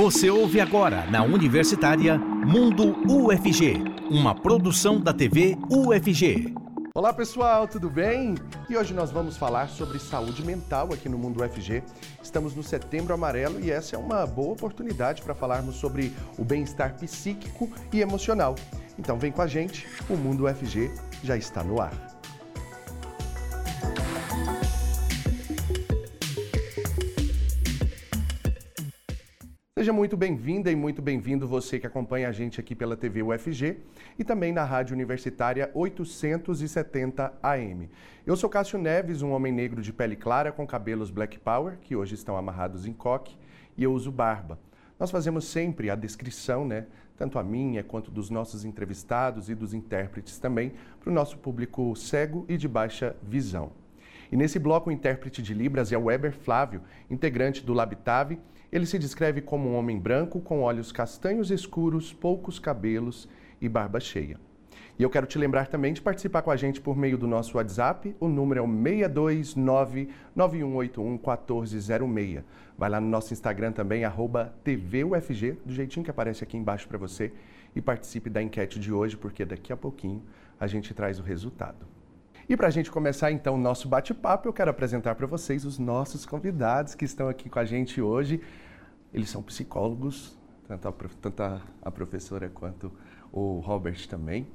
Você ouve agora na Universitária Mundo UFG, uma produção da TV UFG. Olá pessoal, tudo bem? E hoje nós vamos falar sobre saúde mental aqui no Mundo UFG. Estamos no Setembro Amarelo e essa é uma boa oportunidade para falarmos sobre o bem-estar psíquico e emocional. Então vem com a gente, o Mundo UFG já está no ar. Seja muito bem-vinda e muito bem-vindo você que acompanha a gente aqui pela TV UFG e também na Rádio Universitária 870 AM. Eu sou Cássio Neves, um homem negro de pele clara com cabelos black power, que hoje estão amarrados em coque, e eu uso barba. Nós fazemos sempre a descrição, né, tanto a minha quanto dos nossos entrevistados e dos intérpretes também, para o nosso público cego e de baixa visão. E nesse bloco, o intérprete de Libras é o Weber Flávio, integrante do Labitave, ele se descreve como um homem branco com olhos castanhos escuros, poucos cabelos e barba cheia. E eu quero te lembrar também de participar com a gente por meio do nosso WhatsApp. O número é o 629-9181-1406. Vai lá no nosso Instagram também, TVUFG, do jeitinho que aparece aqui embaixo para você. E participe da enquete de hoje, porque daqui a pouquinho a gente traz o resultado. E para a gente começar então o nosso bate-papo, eu quero apresentar para vocês os nossos convidados que estão aqui com a gente hoje. Eles são psicólogos, tanto a, tanto a, professora quanto o Robert também.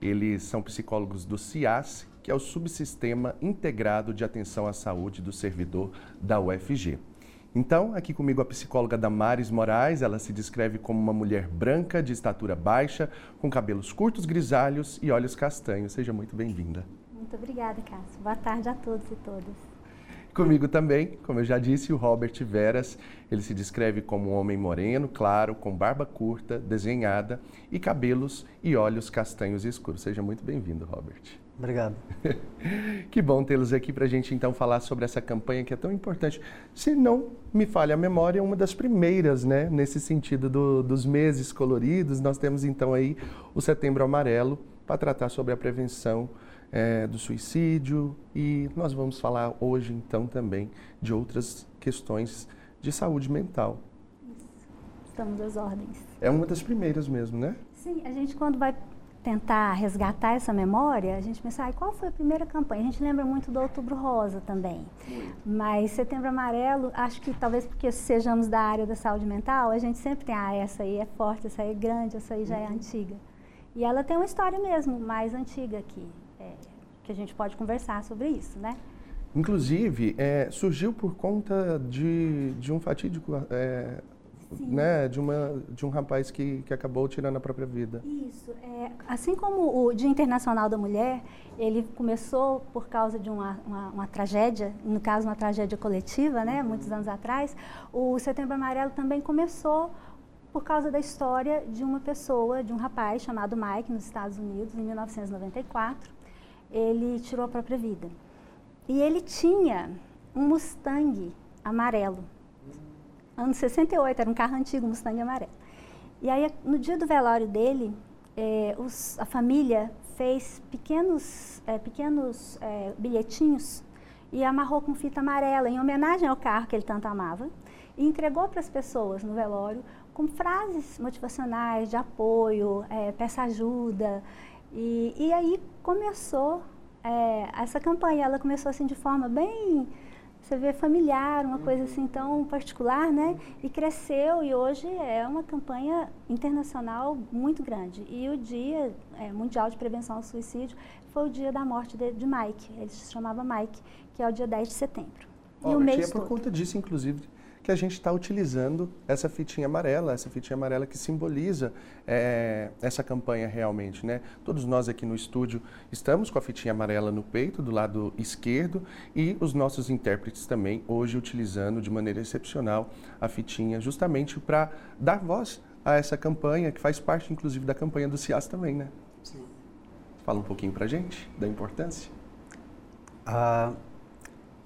Eles são psicólogos do CIAS, que é o Subsistema Integrado de Atenção à Saúde do Servidor da UFG. Então, aqui comigo a psicóloga Damares Moraes, ela se descreve como uma mulher branca, de estatura baixa, com cabelos curtos grisalhos e olhos castanhos. Seja muito bem-vinda. Muito obrigada, Cássio. Boa tarde a todos e todas. Comigo também, como eu já disse, o Robert Veras. Ele se descreve como um homem moreno, claro, com barba curta, desenhada e cabelos e olhos castanhos escuros. Seja muito bem-vindo, Robert. Obrigado. que bom tê-los aqui para a gente então falar sobre essa campanha que é tão importante. Se não me falha a memória, é uma das primeiras, né, nesse sentido do, dos meses coloridos. Nós temos então aí o Setembro Amarelo para tratar sobre a prevenção é, do suicídio e nós vamos falar hoje então também de outras questões de saúde mental. Isso. Estamos às ordens. É uma das primeiras mesmo, né? Sim, a gente quando vai tentar resgatar essa memória, a gente pensa, ah, qual foi a primeira campanha? A gente lembra muito do Outubro Rosa também. Mas Setembro Amarelo, acho que talvez porque sejamos da área da saúde mental, a gente sempre tem, ah, essa aí é forte, essa aí é grande, essa aí já é uhum. antiga. E ela tem uma história mesmo mais antiga aqui que a gente pode conversar sobre isso, né? Inclusive, é, surgiu por conta de, de um fatídico, é, né, de, uma, de um rapaz que, que acabou tirando a própria vida. Isso. É, assim como o Dia Internacional da Mulher, ele começou por causa de uma, uma, uma tragédia, no caso uma tragédia coletiva, né, muitos anos atrás, o Setembro Amarelo também começou por causa da história de uma pessoa, de um rapaz chamado Mike, nos Estados Unidos, em 1994 ele tirou a própria vida. E ele tinha um Mustang amarelo. Ano 68, era um carro antigo, um Mustang amarelo. E aí, no dia do velório dele, é, os, a família fez pequenos, é, pequenos é, bilhetinhos e amarrou com fita amarela em homenagem ao carro que ele tanto amava e entregou para as pessoas no velório com frases motivacionais de apoio, peça ajuda, e, e aí começou é, essa campanha, ela começou assim de forma bem, você vê, familiar, uma coisa assim tão particular, né? E cresceu e hoje é uma campanha internacional muito grande. E o Dia é, Mundial de Prevenção ao Suicídio foi o dia da morte de, de Mike, ele se chamava Mike, que é o dia 10 de setembro. Oh, e o mês é por todo. conta disso, inclusive, que a gente está utilizando essa fitinha amarela, essa fitinha amarela que simboliza é, essa campanha realmente, né? Todos nós aqui no estúdio estamos com a fitinha amarela no peito, do lado esquerdo, e os nossos intérpretes também, hoje utilizando de maneira excepcional a fitinha, justamente para dar voz a essa campanha, que faz parte, inclusive, da campanha do CIAS também, né? Sim. Fala um pouquinho para gente da importância. Ah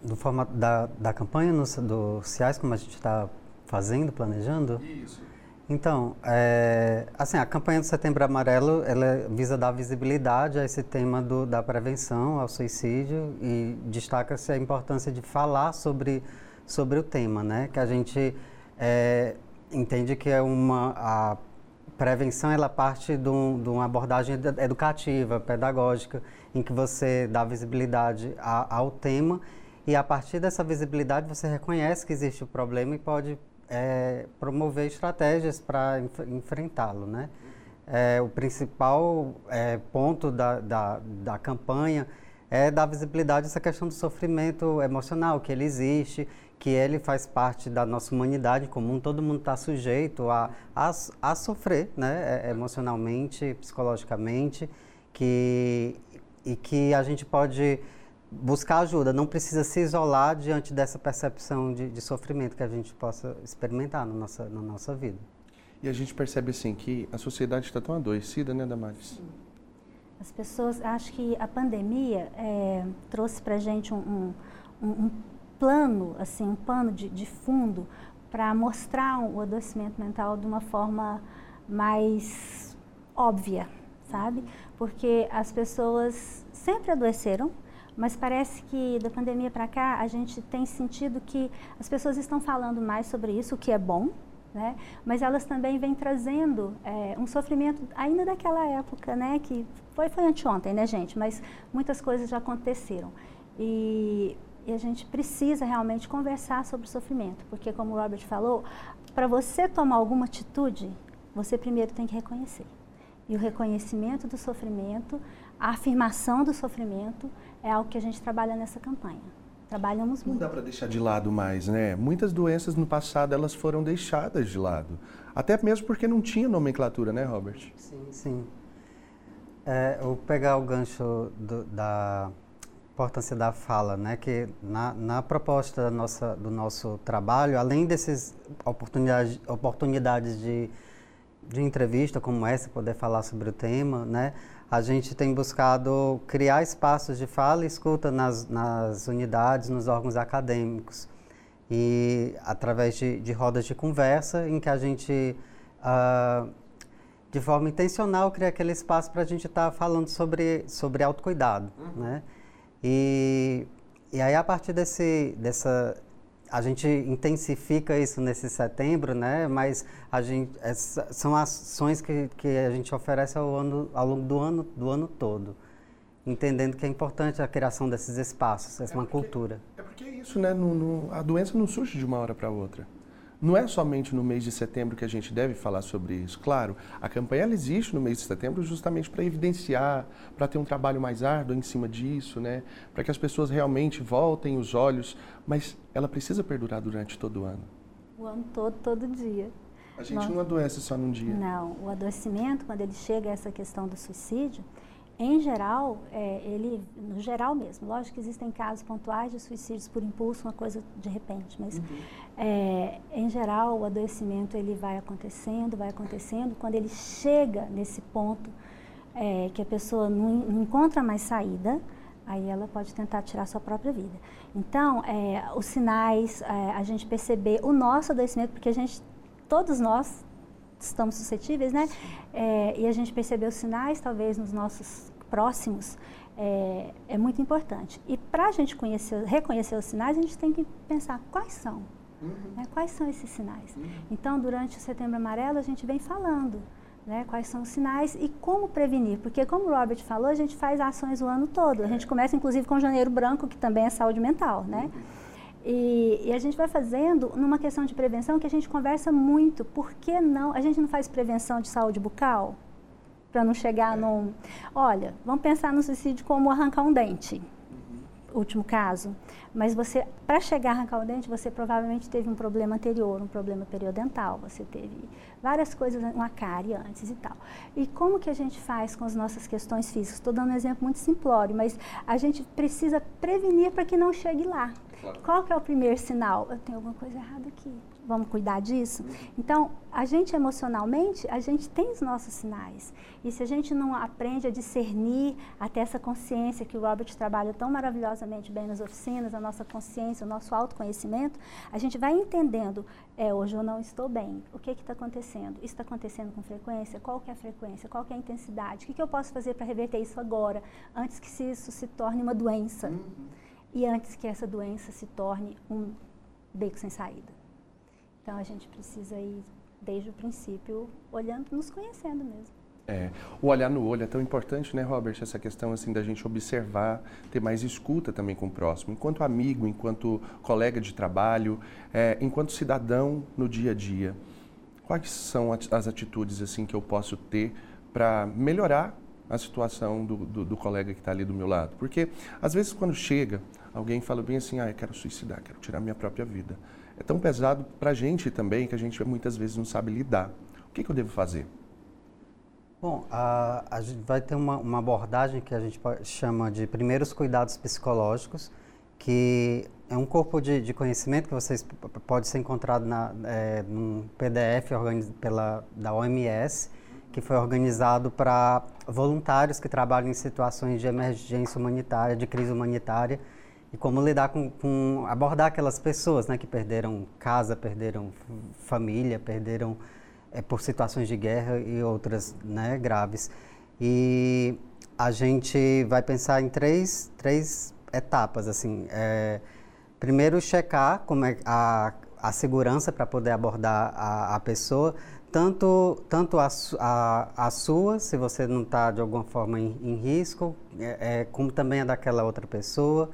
do formato da, da campanha no, do CIAS, como a gente está fazendo, planejando? Isso. Então, é, assim, a campanha do Setembro Amarelo, ela visa dar visibilidade a esse tema do, da prevenção ao suicídio e destaca-se a importância de falar sobre, sobre o tema, né? Que a gente, é, entende que é uma a prevenção ela parte de, um, de, uma abordagem educativa, pedagógica, em que você dá visibilidade a, ao tema e a partir dessa visibilidade você reconhece que existe o problema e pode é, promover estratégias para enf enfrentá-lo, né? É, o principal é, ponto da, da, da campanha é dar visibilidade a essa questão do sofrimento emocional, que ele existe, que ele faz parte da nossa humanidade comum, todo mundo está sujeito a, a, a, sofrer né, é, emocionalmente, psicologicamente, que, e que a gente pode buscar ajuda, não precisa se isolar diante dessa percepção de, de sofrimento que a gente possa experimentar na nossa, na nossa vida. E a gente percebe assim que a sociedade está tão adoecida, né, Damares? As pessoas, acho que a pandemia é, trouxe para a gente um, um, um, plano, assim, um pano de, de fundo para mostrar o adoecimento mental de uma forma mais óbvia, sabe? Porque as pessoas sempre adoeceram, mas parece que da pandemia para cá a gente tem sentido que as pessoas estão falando mais sobre isso, o que é bom, né? Mas elas também vêm trazendo é, um sofrimento ainda daquela época, né? Que foi, foi anteontem, né, gente? Mas muitas coisas já aconteceram. E, e a gente precisa realmente conversar sobre o sofrimento, porque como o Robert falou, para você tomar alguma atitude, você primeiro tem que reconhecer. E o reconhecimento do sofrimento, a afirmação do sofrimento, é algo que a gente trabalha nessa campanha. Trabalhamos muito. Não dá para deixar de lado mais, né? Muitas doenças no passado elas foram deixadas de lado. Até mesmo porque não tinha nomenclatura, né, Robert? Sim, sim. É, eu vou pegar o gancho do, da importância da fala, né? Que na, na proposta nossa, do nosso trabalho, além dessas oportunidades, oportunidades de, de entrevista como essa, poder falar sobre o tema, né? A gente tem buscado criar espaços de fala e escuta nas, nas unidades, nos órgãos acadêmicos. E através de, de rodas de conversa, em que a gente, uh, de forma intencional, cria aquele espaço para a gente estar tá falando sobre, sobre autocuidado. Uhum. Né? E, e aí, a partir desse, dessa, a gente intensifica isso nesse setembro, né? Mas a gente essa, são ações que, que a gente oferece ao, ano, ao longo do ano, do ano todo, entendendo que é importante a criação desses espaços, essa é uma cultura. É porque é isso, né? No, no, a doença não surge de uma hora para outra. Não é somente no mês de setembro que a gente deve falar sobre isso. Claro, a campanha ela existe no mês de setembro justamente para evidenciar, para ter um trabalho mais árduo em cima disso, né? para que as pessoas realmente voltem os olhos, mas ela precisa perdurar durante todo o ano. O ano todo, todo dia. A gente Nós... não adoece só num dia. Não, o adoecimento, quando ele chega a essa questão do suicídio, em geral, é, ele, no geral mesmo, lógico que existem casos pontuais de suicídios por impulso, uma coisa de repente, mas uhum. é, em geral o adoecimento ele vai acontecendo, vai acontecendo, quando ele chega nesse ponto é, que a pessoa não, não, encontra mais saída, aí ela pode tentar tirar sua própria vida. Então, é, os sinais, é, a gente perceber o nosso adoecimento, porque a gente, todos nós estamos suscetíveis, né? É, e a gente perceber os sinais, talvez, nos nossos próximos, é, é muito importante. E para a gente conhecer, reconhecer os sinais, a gente tem que pensar quais são. Uhum. Né? Quais são esses sinais? Uhum. Então, durante o Setembro Amarelo, a gente vem falando né, quais são os sinais e como prevenir. Porque, como o Robert falou, a gente faz ações o ano todo. A gente começa, inclusive, com Janeiro Branco, que também é saúde mental. Né? Uhum. E, e, a gente vai fazendo numa questão de prevenção que a gente conversa muito. Por que não? A gente não faz prevenção de saúde bucal? Para não chegar é. num. Olha, vamos pensar no suicídio como arrancar um dente último caso, mas você, para chegar a arrancar o dente, você provavelmente teve um problema anterior, um problema periodental, você teve várias coisas, uma cárie antes e tal. E como que a gente faz com as nossas questões físicas? Estou dando um exemplo muito simplório, mas a gente precisa prevenir para que não chegue lá. Claro. Qual que é o primeiro sinal? Eu tenho alguma coisa errada aqui vamos cuidar disso? Então, a gente emocionalmente, a gente tem os nossos sinais. E se a gente não aprende a discernir, até essa consciência que o Robert trabalha tão maravilhosamente bem nas oficinas, a nossa consciência, o nosso autoconhecimento, a gente vai entendendo, é, hoje eu não estou bem, o que está acontecendo? Isso está acontecendo com frequência? Qual que é a frequência? Qual que é a intensidade? O que, que eu posso fazer para reverter isso agora, antes que isso se torne uma doença? Uhum. E antes que essa doença se torne um beco sem saída. Então a gente precisa ir desde o princípio olhando, nos conhecendo mesmo. É, o olhar no olho é tão importante, né, Robert? Essa questão assim da gente observar, ter mais escuta também com o próximo, enquanto amigo, enquanto colega de trabalho, é, enquanto cidadão no dia a dia. Quais são as atitudes assim que eu posso ter para melhorar a situação do, do, do colega que está ali do meu lado? Porque às vezes quando chega alguém fala bem assim, ah, eu quero suicidar, quero tirar minha própria vida. É tão pesado para a gente também que a gente muitas vezes não sabe lidar. O que, que eu devo fazer? Bom, a, a gente vai ter uma, uma, abordagem que a gente chama de primeiros cuidados psicológicos, que é um corpo de, de conhecimento que vocês pode ser encontrado na, é, num PDF pela da OMS, que foi organizado para voluntários que trabalham em situações de emergência humanitária, de crise humanitária, e como lidar com, com abordar aquelas pessoas, né, que perderam casa, perderam família, perderam é, por situações de guerra e outras né, graves. E a gente vai pensar em três, três etapas. Assim, é, primeiro, checar como é a, a segurança para poder abordar a, a pessoa, tanto, tanto a, a, a sua, se você não está de alguma forma em, em risco, é, como também a daquela outra pessoa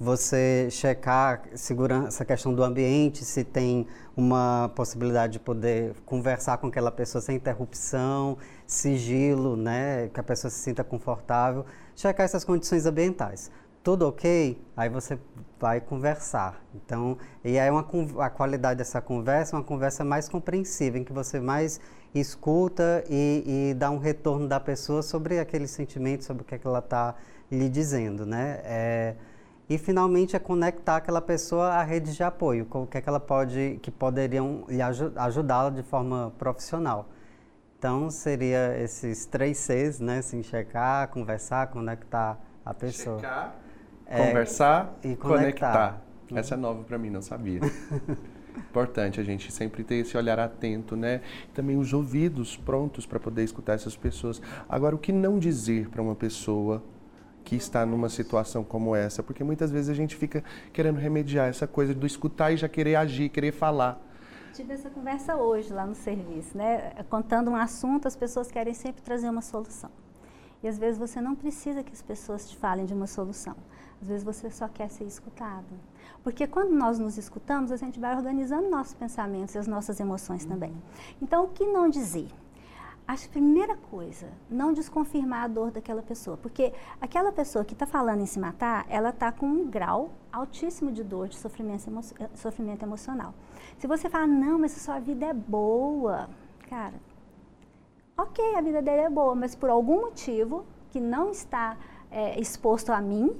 você checar segurança, essa questão do ambiente, se tem uma possibilidade de poder conversar com aquela pessoa sem interrupção, sigilo, né, que a pessoa se sinta confortável, checar essas condições ambientais. Tudo ok? Aí você vai conversar. Então, e aí uma, a qualidade dessa conversa é uma conversa mais compreensiva, em que você mais escuta e, e dá um retorno da pessoa sobre aquele sentimento, sobre o que, é que ela está lhe dizendo, né? É, e finalmente é conectar aquela pessoa à rede de apoio, o que é que ela pode, que poderiam lhe ajudá-la de forma profissional. Então seria esses três Cs, né? Assim, checar, conversar, conectar a pessoa. Checar, é, conversar e conectar. conectar. Essa é nova para mim, não sabia. Importante a gente sempre ter esse olhar atento, né? Também os ouvidos prontos para poder escutar essas pessoas. Agora, o que não dizer para uma pessoa que está numa situação como essa, porque muitas vezes a gente fica querendo remediar essa coisa do escutar e já querer agir, querer falar. Tive essa conversa hoje lá no serviço, né? Contando um assunto, as pessoas querem sempre trazer uma solução. E às vezes você não precisa que as pessoas te falem de uma solução. Às vezes você só quer ser escutado. Porque quando nós nos escutamos, a gente vai organizando nossos pensamentos e as nossas emoções também. Então, o que não dizer? Acho que a primeira coisa, não desconfirmar a dor daquela pessoa. Porque aquela pessoa que está falando em se matar, ela está com um grau altíssimo de dor, de sofrimento, emo eh, sofrimento emocional. Se você falar, não, mas sua vida é boa, cara, ok, a vida dele é boa, mas por algum motivo que não está é, exposto a mim,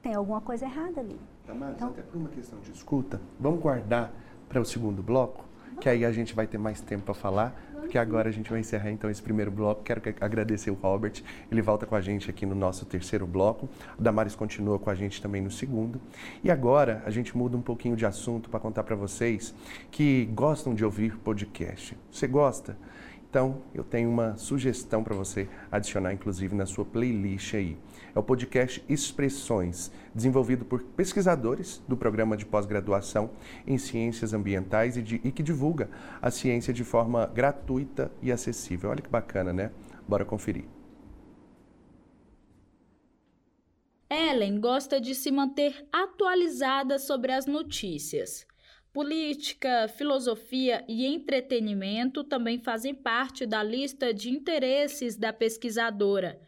tem alguma coisa errada ali. Damares, então, até por uma questão de escuta, vamos guardar para o segundo bloco, que aí a gente vai ter mais tempo para falar porque agora a gente vai encerrar então esse primeiro bloco. Quero agradecer o Robert, ele volta com a gente aqui no nosso terceiro bloco. O Damares continua com a gente também no segundo. E agora a gente muda um pouquinho de assunto para contar para vocês que gostam de ouvir podcast. Você gosta? Então, eu tenho uma sugestão para você adicionar, inclusive, na sua playlist aí. É o podcast Expressões, desenvolvido por pesquisadores do programa de pós-graduação em Ciências Ambientais e, de, e que divulga a ciência de forma gratuita e acessível. Olha que bacana, né? Bora conferir. Ellen gosta de se manter atualizada sobre as notícias. Política, filosofia e entretenimento também fazem parte da lista de interesses da pesquisadora.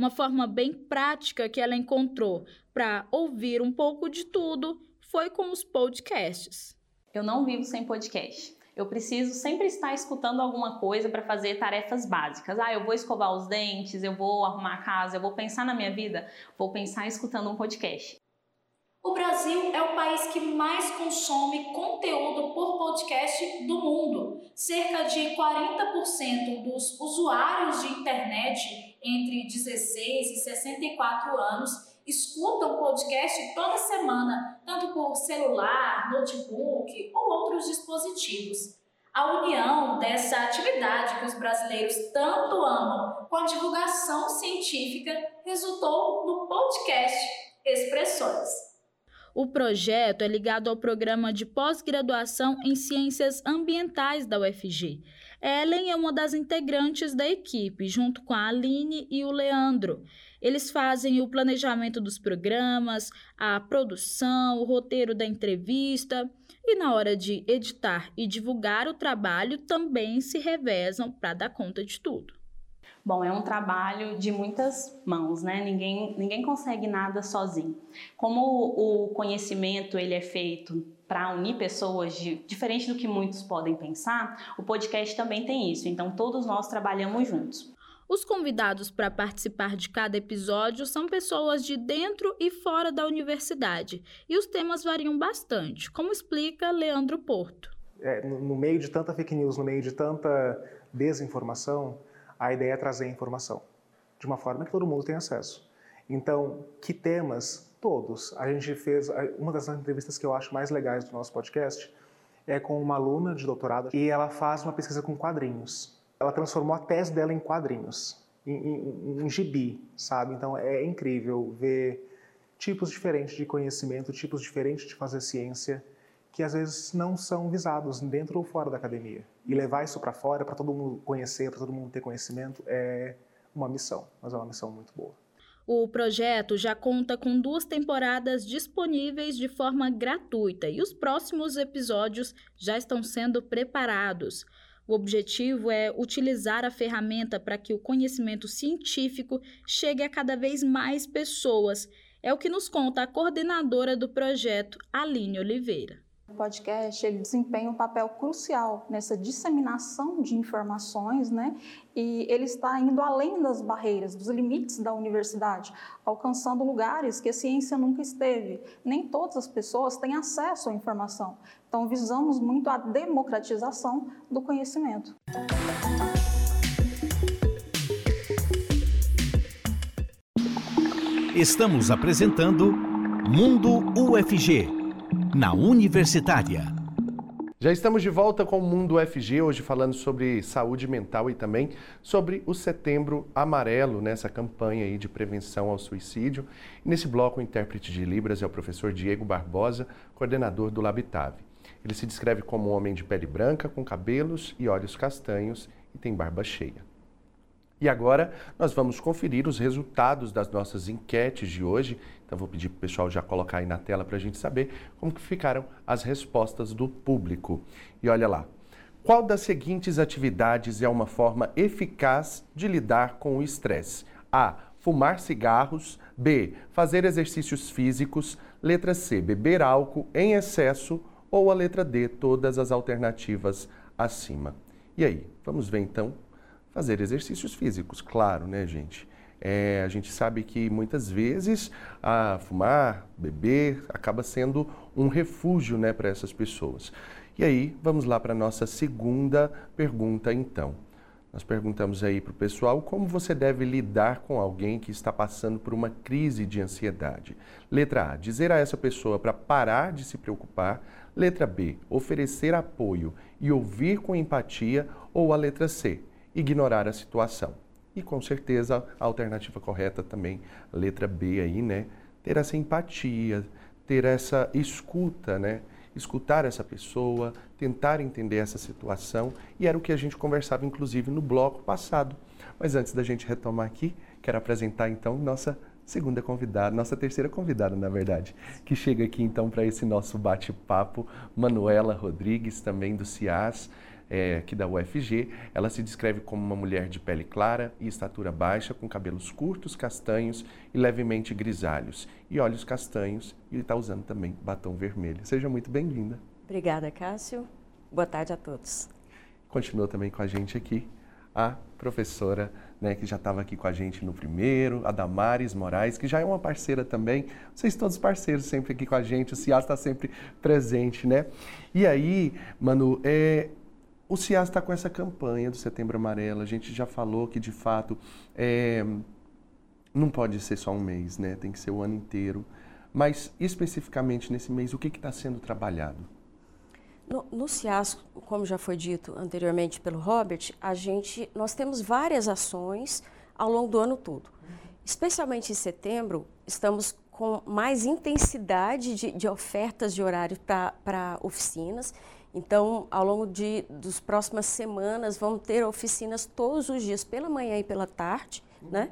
Uma forma bem prática que ela encontrou para ouvir um pouco de tudo foi com os podcasts. Eu não vivo sem podcast. Eu preciso sempre estar escutando alguma coisa para fazer tarefas básicas. Ah, eu vou escovar os dentes, eu vou arrumar a casa, eu vou pensar na minha vida, vou pensar escutando um podcast. O Brasil é o país que mais consome conteúdo por podcast do mundo. Cerca de 40% dos usuários de internet entre 16 e 64 anos escutam podcast toda semana, tanto por celular, notebook ou outros dispositivos. A união dessa atividade que os brasileiros tanto amam com a divulgação científica resultou no podcast Expressões. O projeto é ligado ao programa de pós-graduação em Ciências Ambientais da UFG. Ellen é uma das integrantes da equipe, junto com a Aline e o Leandro. Eles fazem o planejamento dos programas, a produção, o roteiro da entrevista e, na hora de editar e divulgar o trabalho, também se revezam para dar conta de tudo. Bom, é um trabalho de muitas mãos, né? Ninguém, ninguém consegue nada sozinho. Como o conhecimento ele é feito para unir pessoas de, diferente do que muitos podem pensar, o podcast também tem isso. Então todos nós trabalhamos juntos. Os convidados para participar de cada episódio são pessoas de dentro e fora da universidade, e os temas variam bastante, como explica Leandro Porto. É, no, no meio de tanta fake news, no meio de tanta desinformação, a ideia é trazer informação de uma forma que todo mundo tem acesso. Então, que temas? Todos. A gente fez uma das entrevistas que eu acho mais legais do nosso podcast é com uma aluna de doutorado e ela faz uma pesquisa com quadrinhos. Ela transformou a tese dela em quadrinhos, em, em, em gibi, sabe? Então é incrível ver tipos diferentes de conhecimento, tipos diferentes de fazer ciência que às vezes não são visados dentro ou fora da academia. E levar isso para fora, para todo mundo conhecer, para todo mundo ter conhecimento, é uma missão, mas é uma missão muito boa. O projeto já conta com duas temporadas disponíveis de forma gratuita e os próximos episódios já estão sendo preparados. O objetivo é utilizar a ferramenta para que o conhecimento científico chegue a cada vez mais pessoas. É o que nos conta a coordenadora do projeto, Aline Oliveira. O podcast ele desempenha um papel crucial nessa disseminação de informações, né? E ele está indo além das barreiras, dos limites da universidade, alcançando lugares que a ciência nunca esteve. Nem todas as pessoas têm acesso à informação. Então, visamos muito a democratização do conhecimento. Estamos apresentando Mundo UFG na Universitária. Já estamos de volta com o Mundo UFG, hoje falando sobre saúde mental e também sobre o Setembro Amarelo, nessa campanha aí de prevenção ao suicídio. Nesse bloco, o intérprete de Libras é o professor Diego Barbosa, coordenador do Labitave. Ele se descreve como um homem de pele branca, com cabelos e olhos castanhos e tem barba cheia. E agora nós vamos conferir os resultados das nossas enquetes de hoje. Então vou pedir para o pessoal já colocar aí na tela para a gente saber como que ficaram as respostas do público. E olha lá. Qual das seguintes atividades é uma forma eficaz de lidar com o estresse? A. Fumar cigarros. B. Fazer exercícios físicos. Letra C. Beber álcool em excesso. Ou a letra D. Todas as alternativas acima. E aí, vamos ver então fazer exercícios físicos, claro, né, gente? É, a gente sabe que muitas vezes a fumar, beber, acaba sendo um refúgio né, para essas pessoas. E aí, vamos lá para a nossa segunda pergunta, então. Nós perguntamos aí para o pessoal como você deve lidar com alguém que está passando por uma crise de ansiedade. Letra A, dizer a essa pessoa para parar de se preocupar. Letra B, oferecer apoio e ouvir com empatia. Ou a letra C, ignorar a situação. E com certeza a alternativa correta também, letra B aí, né? Ter essa empatia, ter essa escuta, né? Escutar essa pessoa, tentar entender essa situação, e era o que a gente conversava inclusive no bloco passado. Mas antes da gente retomar aqui, quero apresentar então nossa segunda convidada, nossa terceira convidada, na verdade, que chega aqui então para esse nosso bate-papo, Manuela Rodrigues, também do CIAS é, aqui da UFG. Ela se descreve como uma mulher de pele clara e estatura baixa, com cabelos curtos, castanhos e levemente grisalhos, e olhos castanhos, e está usando também batom vermelho. Seja muito bem-vinda. Obrigada, Cássio. Boa tarde a todos. Continua também com a gente aqui a professora, né, que já estava aqui com a gente no primeiro, a Damares Moraes, que já é uma parceira também. Vocês todos parceiros sempre aqui com a gente, o CIAS está sempre presente, né? E aí, Manu, é, o CIAS está com essa campanha do Setembro Amarelo. A gente já falou que, de fato, é, não pode ser só um mês, né? Tem que ser o ano inteiro. Mas, especificamente nesse mês, o que está sendo trabalhado? No, no CIAS, como já foi dito anteriormente pelo Robert, a gente, nós temos várias ações ao longo do ano todo. Especialmente em setembro, estamos com mais intensidade de, de ofertas de horários para oficinas. Então, ao longo de, das próximas semanas, vamos ter oficinas todos os dias, pela manhã e pela tarde, uhum. né?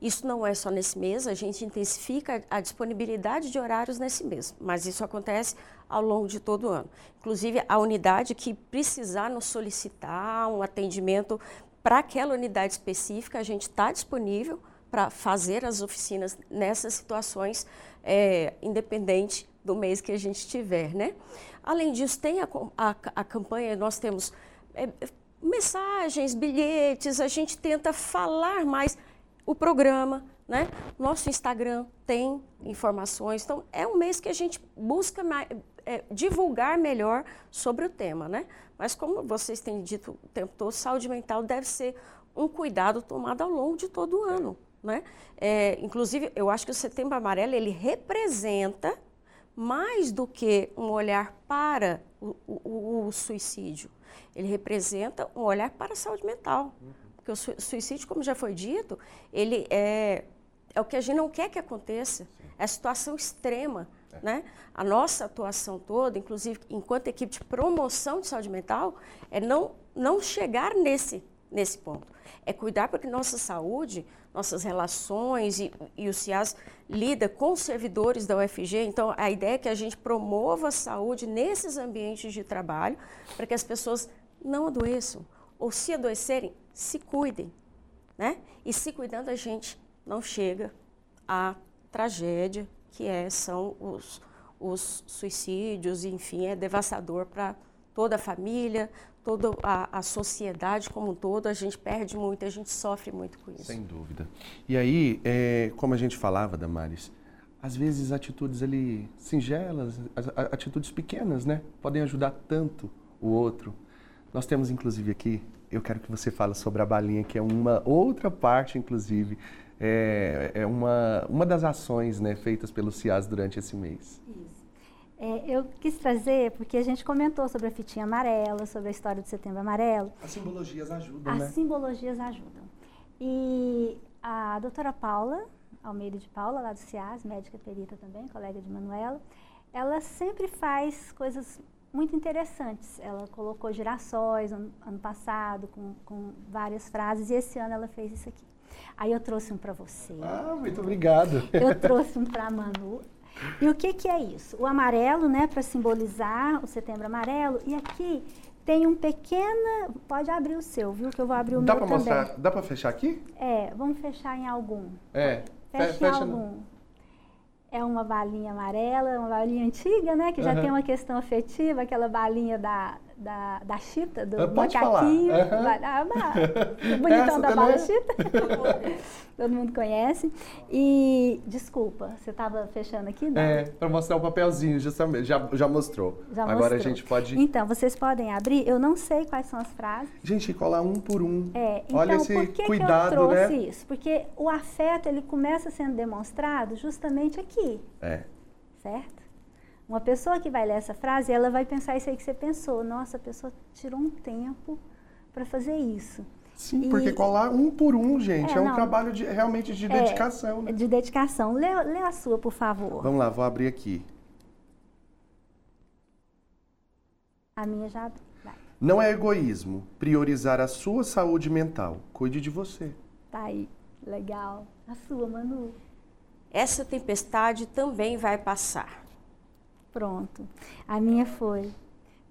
Isso não é só nesse mês, a gente intensifica a disponibilidade de horários nesse mês, mas isso acontece ao longo de todo o ano. Inclusive, a unidade que precisar nos solicitar um atendimento para aquela unidade específica, a gente está disponível para fazer as oficinas nessas situações, é, independente do mês que a gente tiver, né? Além disso, tem a, a, a campanha, nós temos é, mensagens, bilhetes, a gente tenta falar mais o programa, né? Nosso Instagram tem informações, então é um mês que a gente busca mais, é, divulgar melhor sobre o tema, né? Mas como vocês têm dito o tempo todo, saúde mental deve ser um cuidado tomado ao longo de todo o ano, né? É, inclusive, eu acho que o Setembro Amarelo ele representa mais do que um olhar para o, o, o suicídio. Ele representa um olhar para a saúde mental. Uhum. Porque o suicídio, como já foi dito, ele é, é o que a gente não quer que aconteça. É a situação extrema. É. Né? A nossa atuação toda, inclusive enquanto equipe de promoção de saúde mental, é não, não chegar nesse, nesse ponto. É cuidar para que nossa saúde, nossas relações e, e o CIAS lida com servidores da UFG. Então, a ideia é que a gente promova a saúde nesses ambientes de trabalho para que as pessoas não adoeçam ou se adoecerem, se cuidem, né? E se cuidando, a gente não chega à tragédia que é, são os, os suicídios, enfim, é devastador para toda a família, toda a, a, sociedade como um todo, a gente perde muito, a gente sofre muito com isso. Sem dúvida. E aí, é, como a gente falava, Damares, às vezes atitudes ali singelas, atitudes pequenas, né, podem ajudar tanto o outro. Nós temos inclusive aqui eu quero que você fale sobre a balinha, que é uma outra parte, inclusive, é, é uma, uma das ações né, feitas pelo CIAS durante esse mês. Isso. É, eu quis trazer, porque a gente comentou sobre a fitinha amarela, sobre a história do Setembro Amarelo. As simbologias ajudam, As né? As simbologias ajudam. E a doutora Paula, Almeida de Paula, lá do CIAS, médica perita também, colega de Manuela, ela sempre faz coisas muito interessantes. Ela colocou girassóis ano, ano passado, com, com, várias frases, e esse ano ela fez isso aqui. Aí eu trouxe um para você. Ah, muito obrigado. Eu trouxe um para a Manu. E o que, que é isso? O amarelo, né, para simbolizar o setembro amarelo, e aqui tem um pequeno. Pode abrir o seu, viu? Que eu vou abrir o dá meu pra também. Mostrar, dá para fechar aqui? É, vamos fechar em algum. É. Fecha, fecha em algum. No é uma balinha amarela, uma balinha antiga, né? Que já uhum. tem uma questão afetiva, aquela balinha da, da, da chita, do uh, macaquinho. Uhum. Ah, o bonitão da bala chita. Todo mundo conhece. E, desculpa, você estava fechando aqui? Não? É, para mostrar o papelzinho, justamente. Já, já mostrou. Já Agora mostrou. a gente pode... Então, vocês podem abrir. Eu não sei quais são as frases. Gente, colar um por um. É, então, Olha esse por que cuidado, que eu trouxe né? isso? Porque o afeto, ele começa sendo demonstrado justamente aqui. É. Certo? Uma pessoa que vai ler essa frase, ela vai pensar isso aí que você pensou. Nossa, a pessoa tirou um tempo para fazer isso. Sim, e... porque colar um por um, gente, é, é um não, trabalho de, realmente de dedicação. É, né? De dedicação. Lê, lê a sua, por favor. Vamos lá, vou abrir aqui. A minha já vai. Não é egoísmo priorizar a sua saúde mental. Cuide de você. Tá aí. Legal. A sua, Manu. Essa tempestade também vai passar. Pronto. A minha foi.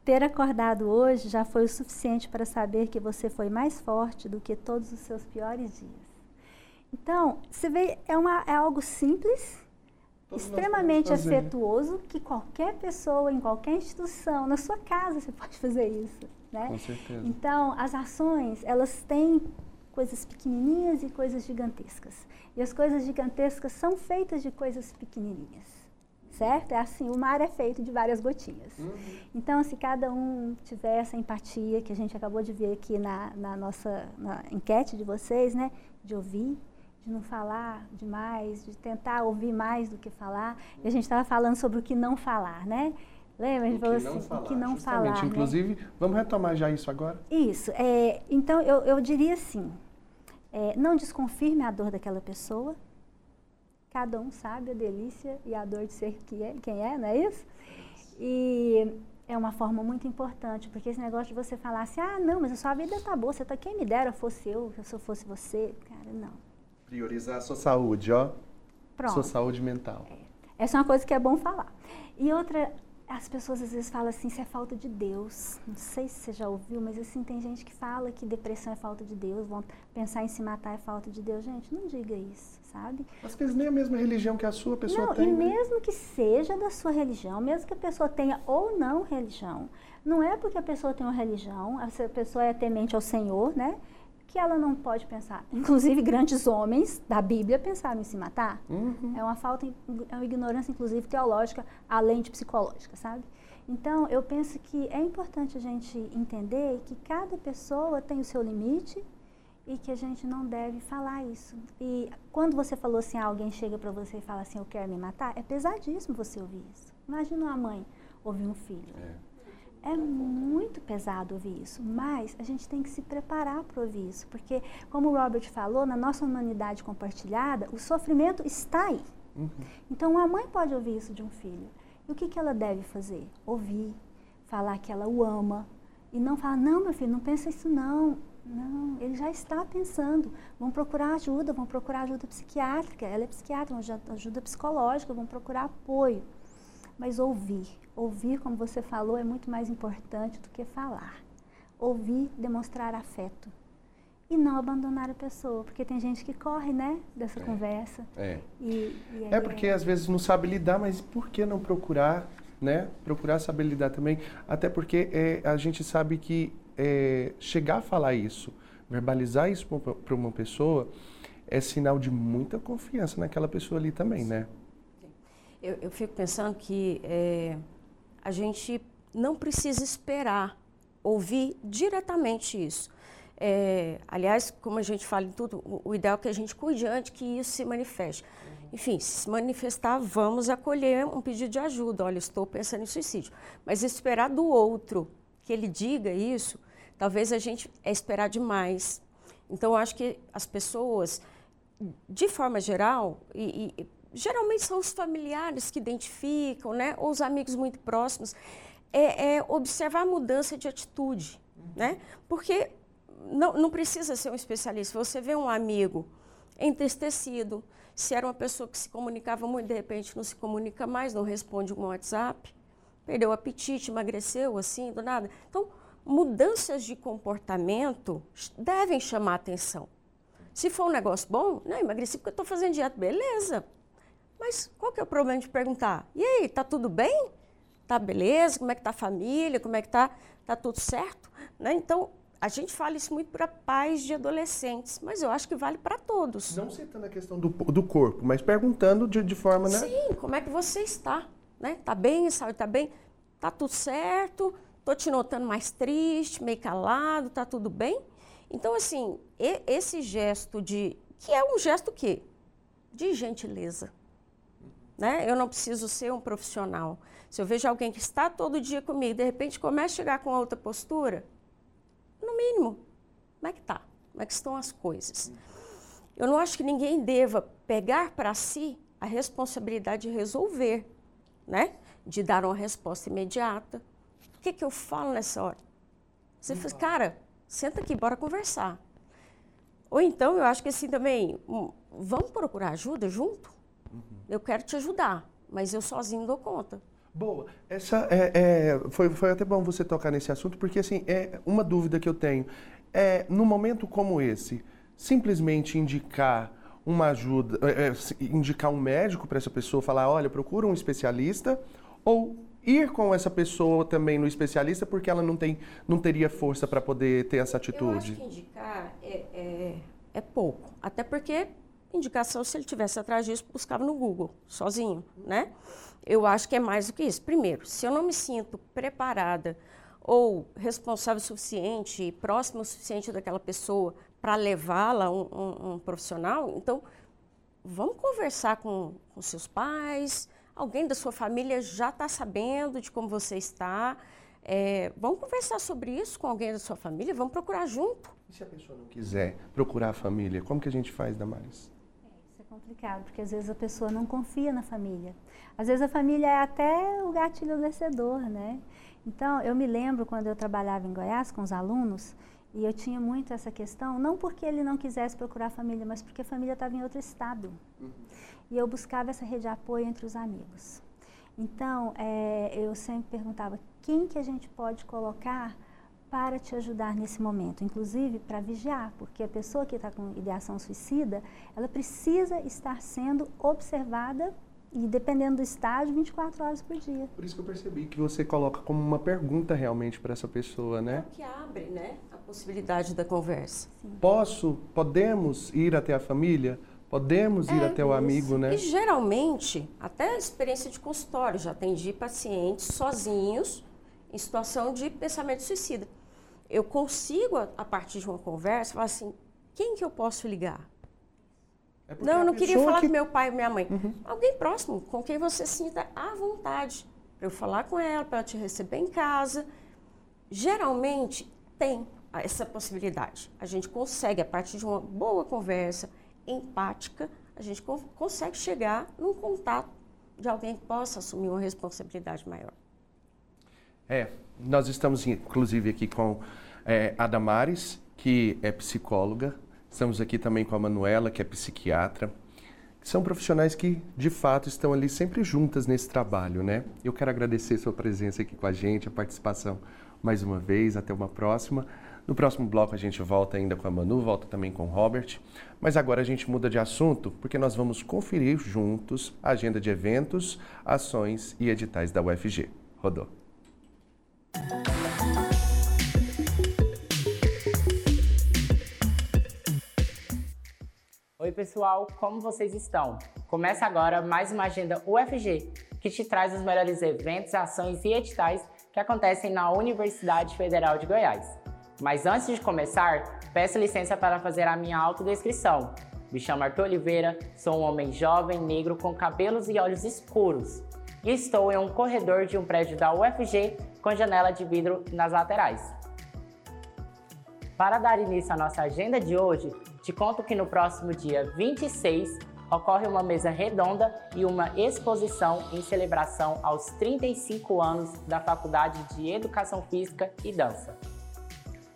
Ter acordado hoje já foi o suficiente para saber que você foi mais forte do que todos os seus piores dias. Então, você vê, é, uma, é algo simples, Todos extremamente afetuoso, que qualquer pessoa, em qualquer instituição, na sua casa, você pode fazer isso. Né? Com certeza. Então, as ações, elas têm coisas pequenininhas e coisas gigantescas. E as coisas gigantescas são feitas de coisas pequenininhas certo? É assim, o mar é feito de várias gotinhas. Uhum. Então, se cada um tiver essa empatia que a gente acabou de ver aqui na, na nossa na enquete de vocês, né? De ouvir, de não falar demais, de tentar ouvir mais do que falar. E a gente estava falando sobre o que não falar, né? Lembra? A gente falou assim, falar, o que não falar. Né? Inclusive, vamos retomar já isso agora? Isso. É, então, eu, eu diria assim, é, não desconfirme a dor daquela pessoa, Cada um sabe a delícia e a dor de ser quem é, não é isso? E é uma forma muito importante, porque esse negócio de você falar assim, ah, não, mas a sua vida tá boa, você tá, quem me dera fosse eu, se eu fosse você, cara, não. Priorizar a sua saúde, ó. Pronto. Sua saúde mental. É. Essa é uma coisa que é bom falar. E outra, as pessoas às vezes falam assim, isso é falta de Deus. Não sei se você já ouviu, mas assim, tem gente que fala que depressão é falta de Deus, vão pensar em se matar é falta de Deus. Gente, não diga isso, sabe? Às vezes nem a mesma religião que a sua pessoa não, tem. E né? mesmo que seja da sua religião, mesmo que a pessoa tenha ou não religião, não é porque a pessoa tem uma religião, a pessoa é temente ao Senhor, né? que ela não pode pensar. Inclusive, grandes homens da Bíblia pensaram em se matar. Uhum. É uma falta, é uma ignorância, inclusive, teológica, além de psicológica, sabe? Então, eu penso que é importante a gente entender que cada pessoa tem o seu limite e que a gente não deve falar isso. E quando você falou assim, alguém chega para você e fala assim, eu quero me matar, é pesadíssimo você ouvir isso. Imagina uma mãe ouvir um filho. É. É muito pesado ouvir isso, mas a gente tem que se preparar para ouvir isso, porque, como o Robert falou, na nossa humanidade compartilhada, o sofrimento está aí. Uhum. Então, uma mãe pode ouvir isso de um filho. E o que, que ela deve fazer? Ouvir, falar que ela o ama, e não falar, não, meu filho, não pensa isso não. Não, ele já está pensando. Vão procurar ajuda, vão procurar ajuda psiquiátrica. Ela é psiquiatra, ajuda psicológica, vão procurar apoio. Mas ouvir, ouvir, como você falou, é muito mais importante do que falar. Ouvir, demonstrar afeto. E não abandonar a pessoa, porque tem gente que corre, né, dessa é, conversa. É. E, e é porque é... às vezes não sabe lidar, mas por que não procurar, né? Procurar saber lidar também. Até porque é, a gente sabe que é, chegar a falar isso, verbalizar isso para uma pessoa, é sinal de muita confiança naquela pessoa ali também, né? Eu, eu fico pensando que é, a gente não precisa esperar ouvir diretamente isso. É, aliás, como a gente fala em tudo, o, o, ideal é que a gente cuide antes que isso se manifeste. Enfim, se se manifestar, vamos acolher um pedido de ajuda. Olha, estou pensando em suicídio. Mas esperar do outro que ele diga isso, talvez a gente é esperar demais. Então, eu acho que as pessoas, de forma geral, e, e geralmente são os familiares que identificam, né? ou os amigos muito próximos, é, é observar a mudança de atitude. Né? Porque não, não precisa ser um especialista. Você vê um amigo entristecido, se era uma pessoa que se comunicava muito, de repente não se comunica mais, não responde um WhatsApp, perdeu o apetite, emagreceu, assim, do nada. Então, mudanças de comportamento devem chamar atenção. Se for um negócio bom, não, emagreci porque eu estou fazendo dieta, beleza. Mas qual que é o problema de perguntar? E aí, tá tudo bem? Tá beleza? Como é que tá a família? Como é que tá? Tá tudo certo? Né? Então, a gente fala isso muito para pais de adolescentes, mas eu acho que vale para todos. Não citando a questão do, do corpo, mas perguntando de, de forma, né? Sim, como é que você está? Né? Tá bem, sabe? Tá bem? Tá tudo certo? Tô te notando mais triste, meio calado, tá tudo bem? Então, assim, e, esse gesto de... Que é um gesto que De gentileza. Né? Eu não preciso ser um profissional. Se eu vejo alguém que está todo dia comigo, de repente começa a chegar com outra postura, no mínimo, como é que está? Como é que estão as coisas? Eu não acho que ninguém deva pegar para si a responsabilidade de resolver, né? De dar uma resposta imediata. O que, que eu falo nessa hora? Você fala, cara, senta aqui, bora conversar. Ou então, eu acho que assim também, um, vamos procurar ajuda junto? Uhum. Eu quero te ajudar, mas eu sozinho dou conta. Boa. Essa é, é, foi, foi até bom você tocar nesse assunto, porque assim, é uma dúvida que eu tenho. É, num momento como esse, simplesmente indicar uma ajuda, é, é indicar um médico para essa pessoa, falar, olha, procura um especialista, ou ir com essa pessoa também no especialista, porque ela não, tem, não teria força para poder ter essa atitude? Eu acho que indicar é, é, é pouco. Até porque indicação, se ele tivesse atrás disso, buscava no Google, sozinho, né? Eu acho que é mais do que isso. Primeiro, se eu não me sinto preparada ou responsável o suficiente, próximo o suficiente daquela pessoa para levá-la a um, um, um, profissional, então vamos conversar com, com seus pais, alguém da sua família já está sabendo de como você está. É, vamos conversar sobre isso com alguém da sua família, vamos procurar junto. E se a pessoa não quiser procurar a família, como que a gente faz, Damares? complicado, porque às vezes a pessoa não confia na família. Às vezes a família é até o gatilho vencedor, né? Então, eu me lembro quando eu trabalhava em Goiás com os alunos, e eu tinha muito essa questão, não porque ele não quisesse procurar a família, mas porque a família estava em outro estado. Uhum. E eu buscava essa rede de apoio entre os amigos. Então, é, eu sempre perguntava quem que a gente pode colocar para te ajudar nesse momento, inclusive para vigiar, porque a pessoa que está com ideação suicida, ela precisa estar sendo observada e dependendo do estágio, 24 horas por dia. Por isso que eu percebi que você coloca como uma pergunta realmente para essa pessoa, né? É o que abre, né, possibilidade da conversa. Sim. Posso, podemos ir até a família? Podemos ir é, até o amigo, né? E geralmente, até a experiência de consultório, já atendi pacientes sozinhos em situação de pensamento suicida. Eu consigo, a partir de uma conversa, falar assim: quem que eu posso ligar? É não, eu não queria falar que... com meu pai e minha mãe. Uhum. Alguém próximo, com quem você sinta à vontade. Para eu falar com ela, para ela te receber em casa. Geralmente tem essa possibilidade. A gente consegue, a partir de uma boa conversa, empática, a gente co consegue chegar num contato de alguém que possa assumir uma responsabilidade maior. É, nós estamos inclusive aqui com é, a Damares, que é psicóloga, estamos aqui também com a Manuela, que é psiquiatra. São profissionais que, de fato, estão ali sempre juntas nesse trabalho, né? Eu quero agradecer sua presença aqui com a gente, a participação mais uma vez. Até uma próxima. No próximo bloco a gente volta ainda com a Manu, volta também com o Robert. Mas agora a gente muda de assunto porque nós vamos conferir juntos a agenda de eventos, ações e editais da UFG. Rodou. Oi, pessoal, como vocês estão? Começa agora mais uma agenda UFG, que te traz os melhores eventos, ações e editais que acontecem na Universidade Federal de Goiás. Mas antes de começar, peço licença para fazer a minha autodescrição. Me chamo Arthur Oliveira, sou um homem jovem, negro, com cabelos e olhos escuros. E estou em um corredor de um prédio da UFG com janela de vidro nas laterais. Para dar início à nossa agenda de hoje, te conto que no próximo dia 26 ocorre uma mesa redonda e uma exposição em celebração aos 35 anos da Faculdade de Educação Física e Dança.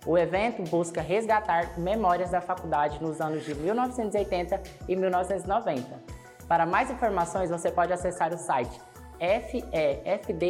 O evento busca resgatar memórias da faculdade nos anos de 1980 e 1990. Para mais informações, você pode acessar o site fefd.ufg.br.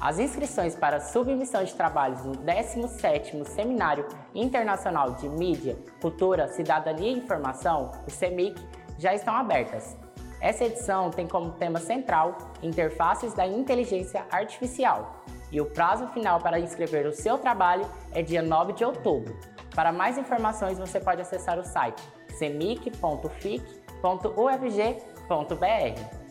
As inscrições para submissão de trabalhos no 17º Seminário Internacional de Mídia, Cultura, Cidadania e Informação, o CEMIC, já estão abertas. Essa edição tem como tema central interfaces da inteligência artificial e o prazo final para inscrever o seu trabalho é dia 9 de outubro. Para mais informações, você pode acessar o site semic.fic.ufg.br.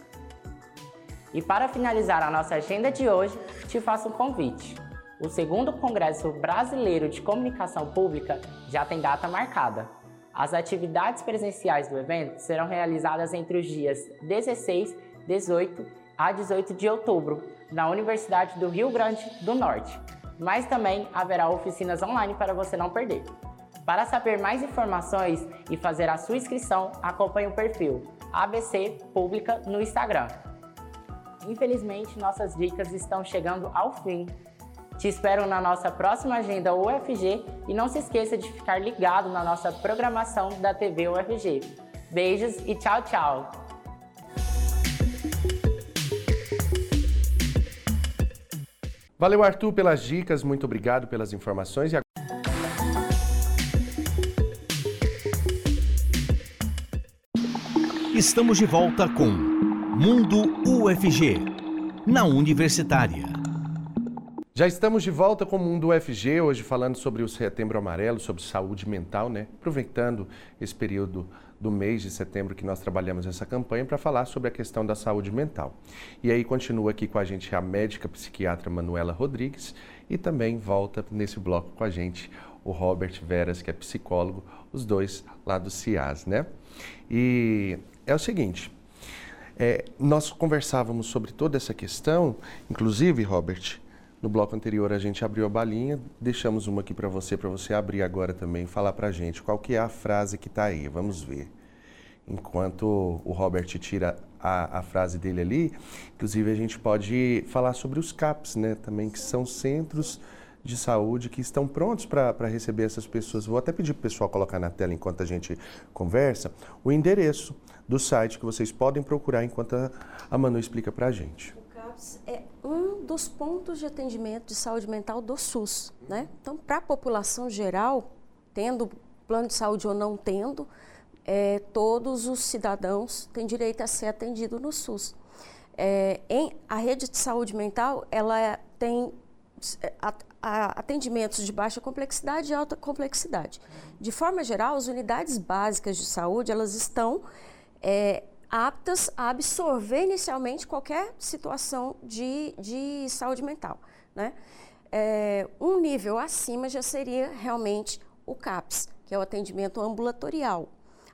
E para finalizar a nossa agenda de hoje, te faço um convite. O segundo Congresso Brasileiro de Comunicação Pública já tem data marcada. As atividades presenciais do evento serão realizadas entre os dias 16, 18 a 18 de outubro, na Universidade do Rio Grande do Norte. Mas também haverá oficinas online para você não perder. Para saber mais informações e fazer a sua inscrição, acompanhe o perfil ABC Pública no Instagram. Infelizmente, nossas dicas estão chegando ao fim. Te espero na nossa próxima agenda UFG e não se esqueça de ficar ligado na nossa programação da TV UFG. Beijos e tchau, tchau! Valeu, Arthur, pelas dicas, muito obrigado pelas informações. E Estamos de volta com Mundo UFG, na Universitária. Já estamos de volta com o Mundo UFG, hoje falando sobre o Setembro Amarelo, sobre saúde mental, né? Aproveitando esse período do mês de setembro que nós trabalhamos essa campanha para falar sobre a questão da saúde mental. E aí continua aqui com a gente a médica psiquiatra Manuela Rodrigues e também volta nesse bloco com a gente o Robert Veras, que é psicólogo, os dois lá do CIAS, né? E é o seguinte, é, nós conversávamos sobre toda essa questão, inclusive, Robert, No bloco anterior a gente abriu a balinha, deixamos uma aqui para você, para você abrir agora também, falar para a gente qual que é a frase que está aí. Vamos ver. Enquanto o Robert tira a, a, frase dele ali, inclusive a gente pode falar sobre os CAPs, né? Também que são centros de saúde que estão prontos para receber essas pessoas. Vou até pedir para o pessoal colocar na tela enquanto a gente conversa o endereço do site que vocês podem procurar enquanto a, a Manu explica para a gente. CAPS é um dos pontos de atendimento de saúde mental do SUS. Né? Então, para a população geral, tendo plano de saúde ou não tendo, é, todos os cidadãos têm direito a ser atendido no SUS. É, em, a rede de saúde mental, ela tem é, atendimentos de baixa complexidade e alta complexidade. De forma geral, as unidades básicas de saúde elas estão é, aptas a absorver inicialmente qualquer situação de, de saúde mental. Né? É, um nível acima já seria realmente o CAPS, que é o atendimento ambulatorial.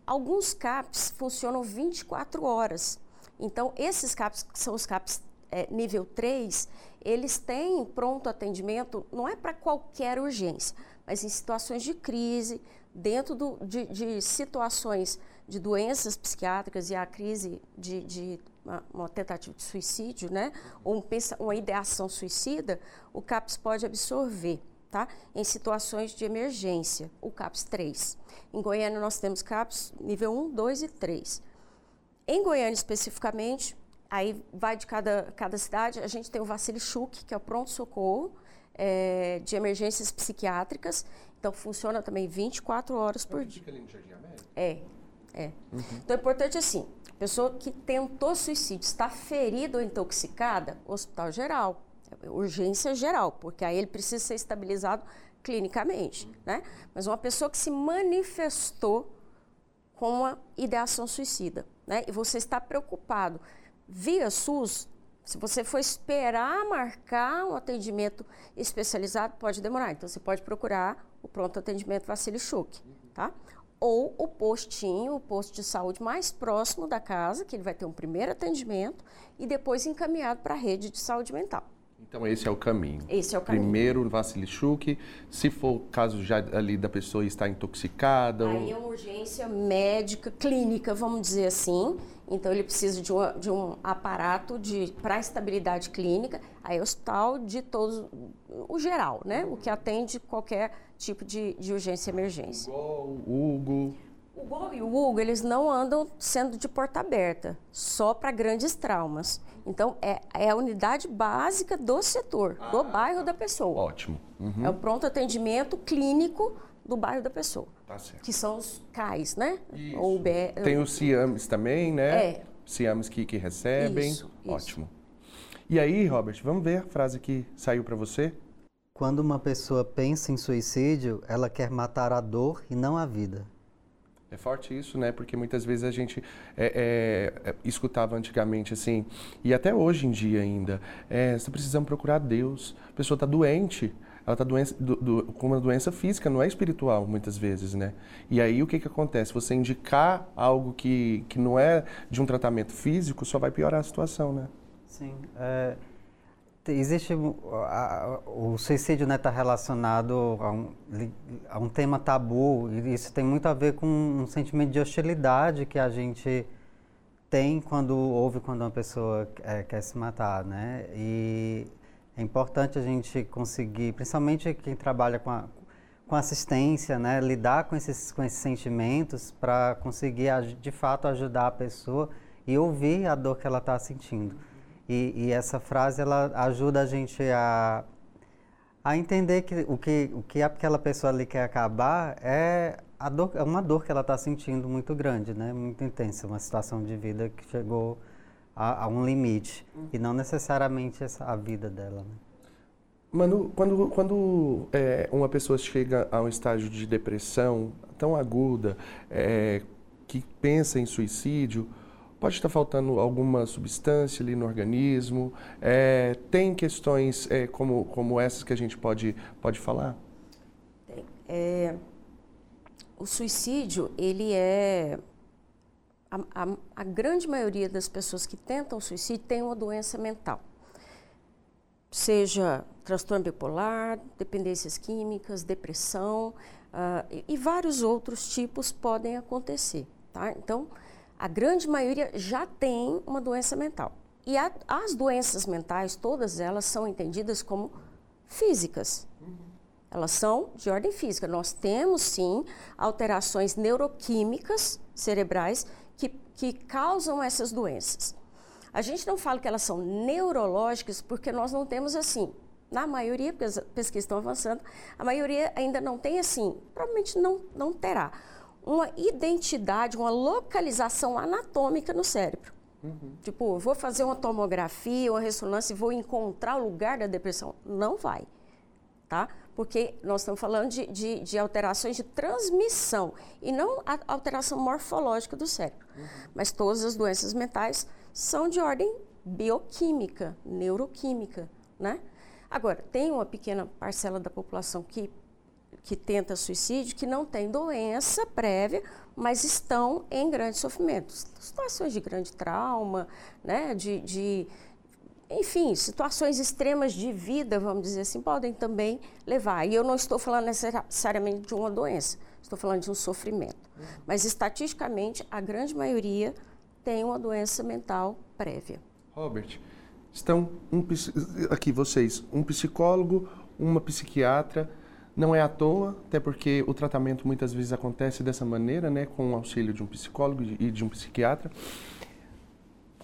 Alguns CAPs funcionam 24 horas. Então, esses CAPs, que são os CAPs é, nível 3, eles têm pronto atendimento, não é para qualquer urgência, mas em situações de crise, dentro do, de, de, situações de doenças psiquiátricas e a crise de, de uma, uma, tentativa de suicídio, né? ou um, uma ideação suicida, o CAPS pode absorver. Tá? Em situações de emergência, o CAPS 3. Em Goiânia, nós temos CAPS nível 1, 2 e 3. Em Goiânia, especificamente, Aí vai de cada, cada cidade. A gente tem o Vassili Chuk, que é o pronto-socorro é, de emergências psiquiátricas. Então, funciona também 24 horas por dia. É, é. Uhum. Então, é importante assim, pessoa que tentou suicídio, está ferida ou intoxicada, hospital geral, urgência geral, porque aí ele precisa ser estabilizado clinicamente, uhum. né? Mas uma pessoa que se manifestou com uma ideação suicida, né? E você está preocupado Via SUS, se você for esperar marcar um atendimento especializado, pode demorar. Então, você pode procurar o pronto atendimento Vassili Schuch, tá? Ou o postinho, o posto de saúde mais próximo da casa, que ele vai ter um primeiro atendimento e depois encaminhado para a rede de saúde mental. Então esse é o caminho. Esse é o caminho. Primeiro Vassilichuk, se for o caso já ali da pessoa estar intoxicada. Aí ou... é uma urgência médica, clínica, vamos dizer assim. Então ele precisa de um, de um aparato de para estabilidade clínica, aí é hospital de todos, o geral, né? O que atende qualquer tipo de, de urgência e emergência. O Hugo. O Gol e o Hugo, eles não andam sendo de porta aberta, só para grandes traumas. Então, é, é, a unidade básica do setor, ah, do bairro da pessoa. Ótimo. Uhum. É o pronto atendimento clínico do bairro da pessoa. Tá certo. Que são os CAIs, né? Isso. Ou B... Tem os CIAMs também, né? É. CIAMs que, que recebem. Isso, Ótimo. Isso. E aí, Robert, vamos ver a frase que saiu para você? Quando uma pessoa pensa em suicídio, ela quer matar a dor e não a vida. É forte isso, né? Porque muitas vezes a gente é, é, é escutava antigamente assim, e até hoje em dia ainda, é, você precisa procurar Deus. A pessoa está doente, ela está com uma doença física, não é espiritual, muitas vezes, né? E aí o que, que acontece? Você indicar algo que, que não é de um tratamento físico só vai piorar a situação, né? Sim. É, existe a, o suicídio está né, tá relacionado a um, a um tema tabu e isso tem muito a ver com um sentimento de hostilidade que a gente tem quando ouve quando uma pessoa é, quer se matar, né? E é importante a gente conseguir, principalmente quem trabalha com, a, com assistência, né, lidar com esses, com esses sentimentos para conseguir de fato ajudar a pessoa e ouvir a dor que ela está sentindo. E, e, essa frase ela ajuda a gente a, a entender que o, que o que aquela pessoa ali quer acabar é, a dor, é uma dor que ela está sentindo muito grande, né? muito intensa, uma situação de vida que chegou a, a um limite uhum. e não necessariamente essa, a vida dela. Né? Manu, quando, quando é, uma pessoa chega a um estágio de depressão tão aguda, é, que pensa em suicídio, Pode estar faltando alguma substância ali no organismo? É, tem questões é, como, como essas que a gente pode, pode falar? Tem. É, o suicídio, ele é... A, a, a grande maioria das pessoas que tentam suicídio tem uma doença mental. seja transtorno bipolar, dependências químicas, depressão uh, e, e, vários outros tipos podem acontecer. Tá? Então, a grande maioria já tem uma doença mental. E a, as doenças mentais, todas elas são entendidas como físicas. Elas são de ordem física. Nós temos sim alterações neuroquímicas cerebrais que, que causam essas doenças. A gente não fala que elas são neurológicas porque nós não temos assim. Na maioria, porque as pesquisas estão avançando, a maioria ainda não tem assim, provavelmente não, não terá uma identidade, uma localização anatômica no cérebro. Uhum. Tipo, vou fazer uma tomografia, uma ressonância e vou encontrar o lugar da depressão. Não vai, tá? Porque nós estamos falando de, de, de alterações de transmissão e não a alteração morfológica do cérebro. Uhum. Mas todas as doenças mentais são de ordem bioquímica, neuroquímica, né? Agora, tem uma pequena parcela da população que, que tenta suicídio que não tem doença prévia, mas estão em grandes sofrimentos. Situações de grande trauma, né? de, de enfim, situações extremas de vida, vamos dizer assim, podem também levar. E eu não estou falando necessariamente de uma doença, estou falando de um sofrimento. Uhum. Mas estatisticamente, a grande maioria tem uma doença mental prévia. Robert, estão um, aqui vocês, um psicólogo, uma psiquiatra, não é à toa, até porque o tratamento muitas vezes acontece dessa maneira, né, com o auxílio de um psicólogo e de um psiquiatra.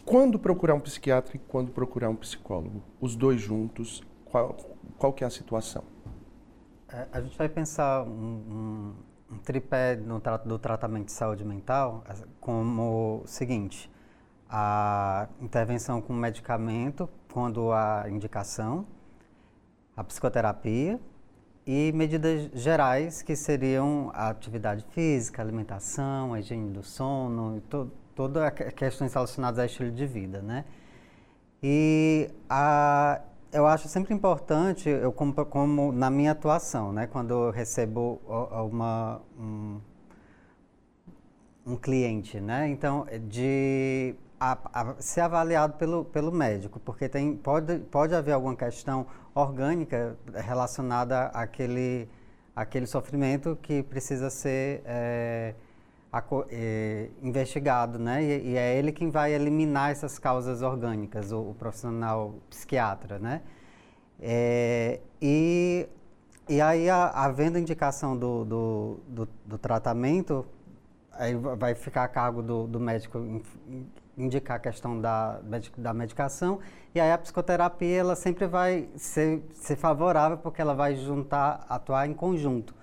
Quando procurar um psiquiatra e quando procurar um psicólogo? Os dois juntos, qual, qual que é a situação? É, a gente vai pensar um, um, um tripé no, do tratamento de saúde mental como o seguinte, a intervenção com medicamento, quando há indicação, a psicoterapia e medidas gerais que seriam a atividade física, alimentação, a higiene do sono, to, todas as questões relacionadas ao estilo de vida, né? E a, eu acho sempre importante, eu como, como, na minha atuação, né, quando eu recebo uma, um, um cliente, né, então de a, a, ser avaliado pelo, pelo médico, porque tem, pode, pode haver alguma questão orgânica relacionada àquele, àquele sofrimento que precisa ser é, é, investigado, né? E, e, é ele quem vai eliminar essas causas orgânicas, o, o profissional psiquiatra, né? É, e, e aí, a, havendo indicação do, do, do, do tratamento, aí vai ficar a cargo do, do médico indicar a questão da, da medicação e aí a psicoterapia ela sempre vai ser, ser favorável porque ela vai juntar, atuar em conjunto.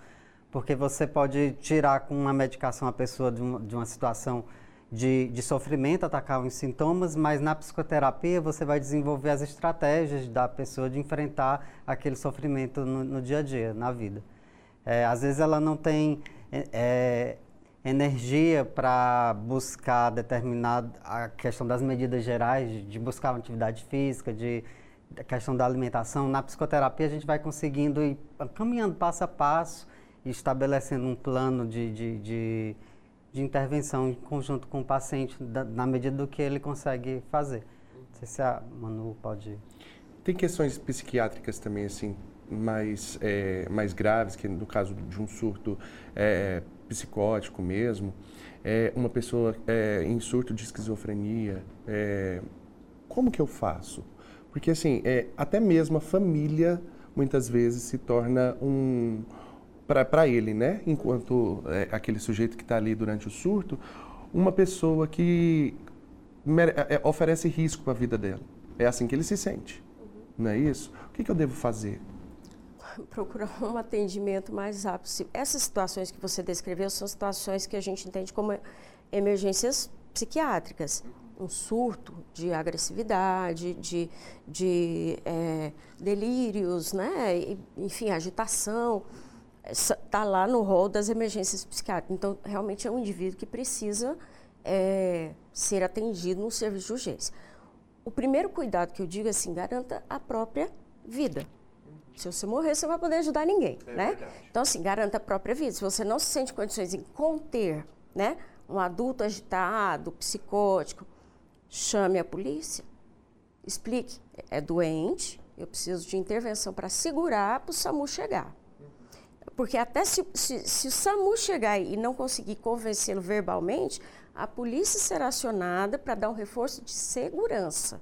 Porque você pode tirar com uma medicação a pessoa de, de uma situação de, de, sofrimento, atacar os sintomas, mas na psicoterapia você vai desenvolver as estratégias da pessoa de enfrentar aquele sofrimento no, no dia a dia, na vida. É, às vezes ela não tem é, energia para buscar determinada a questão das medidas gerais, de, buscar uma atividade física, de a questão da alimentação. Na psicoterapia a gente vai conseguindo ir caminhando passo a passo estabelecendo um plano de, de, de, de intervenção em conjunto com o paciente da, na medida do que ele consegue fazer. Não sei se a Manu pode... Tem questões psiquiátricas também, assim, mais, é, mais graves, que no caso de um surto é, psicótico mesmo, é, uma pessoa é, em surto de esquizofrenia, é, como que eu faço? Porque assim, é, até mesmo a família muitas vezes se torna um para ele, né? Enquanto é, aquele sujeito que está ali durante o surto, uma pessoa que mere, é, oferece risco para a vida dela. É assim que ele se sente, não é isso? O que, que eu devo fazer? procurar um atendimento mais rápido. Essas situações que você descreveu são situações que a gente entende como emergências psiquiátricas. Um surto de agressividade, de, de é, delírios, né? enfim, agitação, está lá no rol das emergências psiquiátricas. Então, realmente é um indivíduo que precisa é, ser atendido no serviço de urgência. O primeiro cuidado que eu digo é assim, garanta a própria vida. Se você morrer, você não vai poder ajudar ninguém, é né? Verdade. Então, assim, garanta a própria vida. Se você não se sente condições em conter, né, um adulto agitado, psicótico, chame a polícia, explique. É doente, eu preciso de intervenção para segurar para o SAMU chegar. Porque até se, se, se o SAMU chegar e não conseguir convencê-lo verbalmente, a polícia será acionada para dar um reforço de segurança.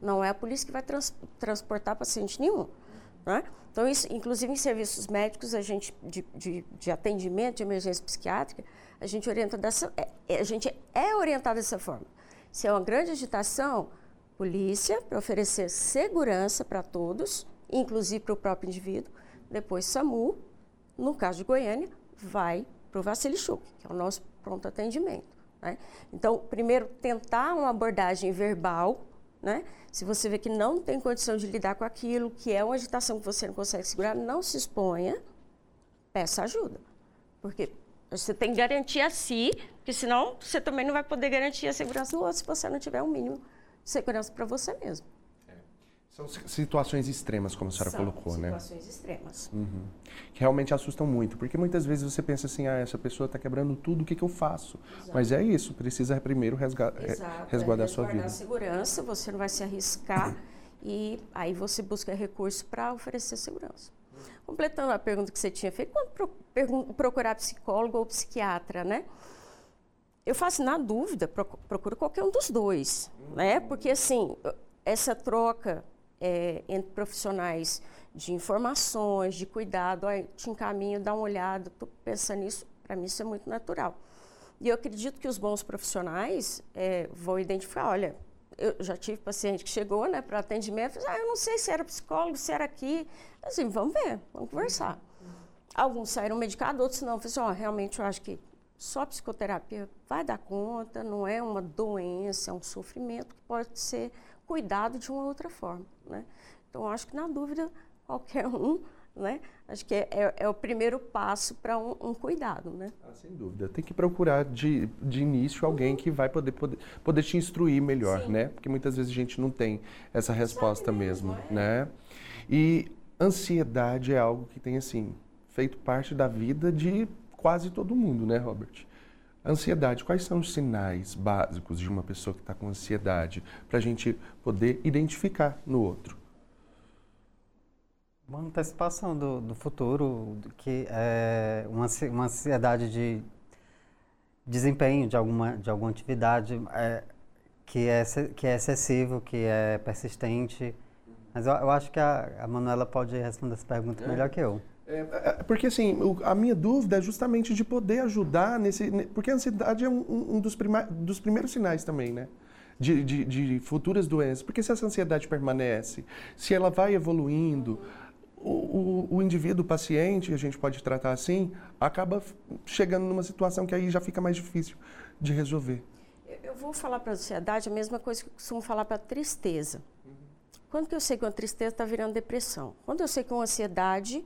Não é a polícia que vai trans, transportar paciente nenhum. Né? Então, isso, inclusive em serviços médicos, a gente de, de, de atendimento de emergência psiquiátrica, a gente orienta dessa, é, é a gente é orientado dessa forma. Se é uma grande agitação, polícia para oferecer segurança para todos, inclusive para o próprio indivíduo. Depois SAMU, no caso de Goiânia, vai para o Vassilichuk, que é o nosso pronto atendimento. Né? Então, primeiro, tentar uma abordagem verbal, né? Se você vê que não tem condição de lidar com aquilo, que é uma agitação que você não consegue segurar, não se exponha, peça ajuda. Porque você tem que garantir a si, porque senão você também não vai poder garantir a segurança do outro se você não tiver um mínimo de segurança para você mesmo. São situações extremas, como a senhora São colocou, situações né? Situações extremas. Uhum. Que realmente assustam muito, porque muitas vezes você pensa assim, ah, essa pessoa está quebrando tudo, o que, que eu faço? Exato. Mas é isso, precisa primeiro resga Exato, resguardar é a sua vida. a segurança, você não vai se arriscar e aí você busca recurso para oferecer segurança. Completando a pergunta que você tinha feito, quando pro, procurar psicólogo ou psiquiatra, né? Eu faço na dúvida, procuro qualquer um dos dois, né? Porque assim, essa troca é, entre profissionais de informações, de cuidado, ó, te encaminho, dá uma olhada, estou pensando nisso, para mim isso é muito natural. E eu acredito que os bons profissionais é, vão identificar, olha, eu já tive paciente que chegou né, para atendimento, ah, eu não sei se era psicólogo, se era aqui, assim, vamos ver, vamos conversar. Alguns saíram medicados, outros não. Eu assim, oh, realmente eu acho que só psicoterapia vai dar conta, não é uma doença, é um sofrimento que pode ser cuidado de uma outra forma. Né? Então, acho que na dúvida, qualquer um, né? acho que é, é, é o primeiro passo para um, um, cuidado. Né? Ah, sem dúvida. Tem que procurar de, de início alguém que vai poder, poder, poder te instruir melhor, Sim. né? Porque muitas vezes a gente não tem essa resposta mesmo, mesmo é. né? E ansiedade é algo que tem, assim, feito parte da vida de quase todo mundo, né, Robert? Ansiedade, quais são os sinais básicos de uma pessoa que está com ansiedade para a gente poder identificar no outro? Uma antecipação do, do futuro, que é uma, uma ansiedade de desempenho de alguma, de alguma atividade é, que, é, que é excessivo, que é persistente. Mas eu, eu acho que a, a Manuela pode responder essa pergunta é. melhor que eu. É, é, porque assim, a minha dúvida é justamente de poder ajudar nesse. Porque a ansiedade é um, um dos, prima, dos primeiros sinais também, né? De, de, de, futuras doenças. Porque se essa ansiedade permanece, se ela vai evoluindo, o, o, o indivíduo, o paciente, a gente pode tratar assim, acaba chegando numa situação que aí já fica mais difícil de resolver. Eu vou falar para a ansiedade a mesma coisa que eu costumo falar para a tristeza. Quando que eu sei que uma tristeza está virando depressão? Quando eu sei que uma ansiedade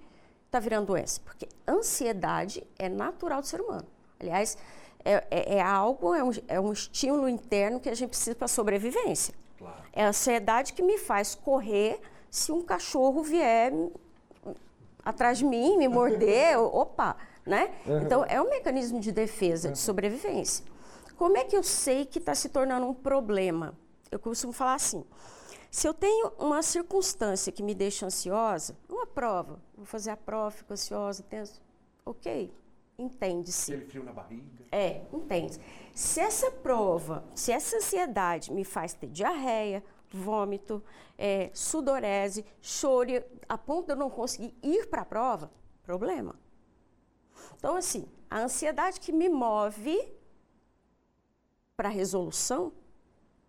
está virando doença? Porque ansiedade é natural do ser humano. Aliás, é, é, é algo, é um, é um, estímulo interno que a gente precisa para sobrevivência. Claro. É a ansiedade que me faz correr se um cachorro vier atrás de mim, me morder, opa, né? Então, é um mecanismo de defesa, de sobrevivência. Como é que eu sei que está se tornando um problema? Eu costumo falar assim, se eu tenho uma circunstância que me deixa ansiosa, uma prova, vou fazer a prova, fico ansiosa, tenso, ok, entende-se. Aquele frio na barriga. É, entende. Se essa prova, se essa ansiedade me faz ter diarreia, vômito, é, sudorese, choro, a ponto de eu não conseguir ir para a prova, problema. Então, assim, a ansiedade que me move para a resolução,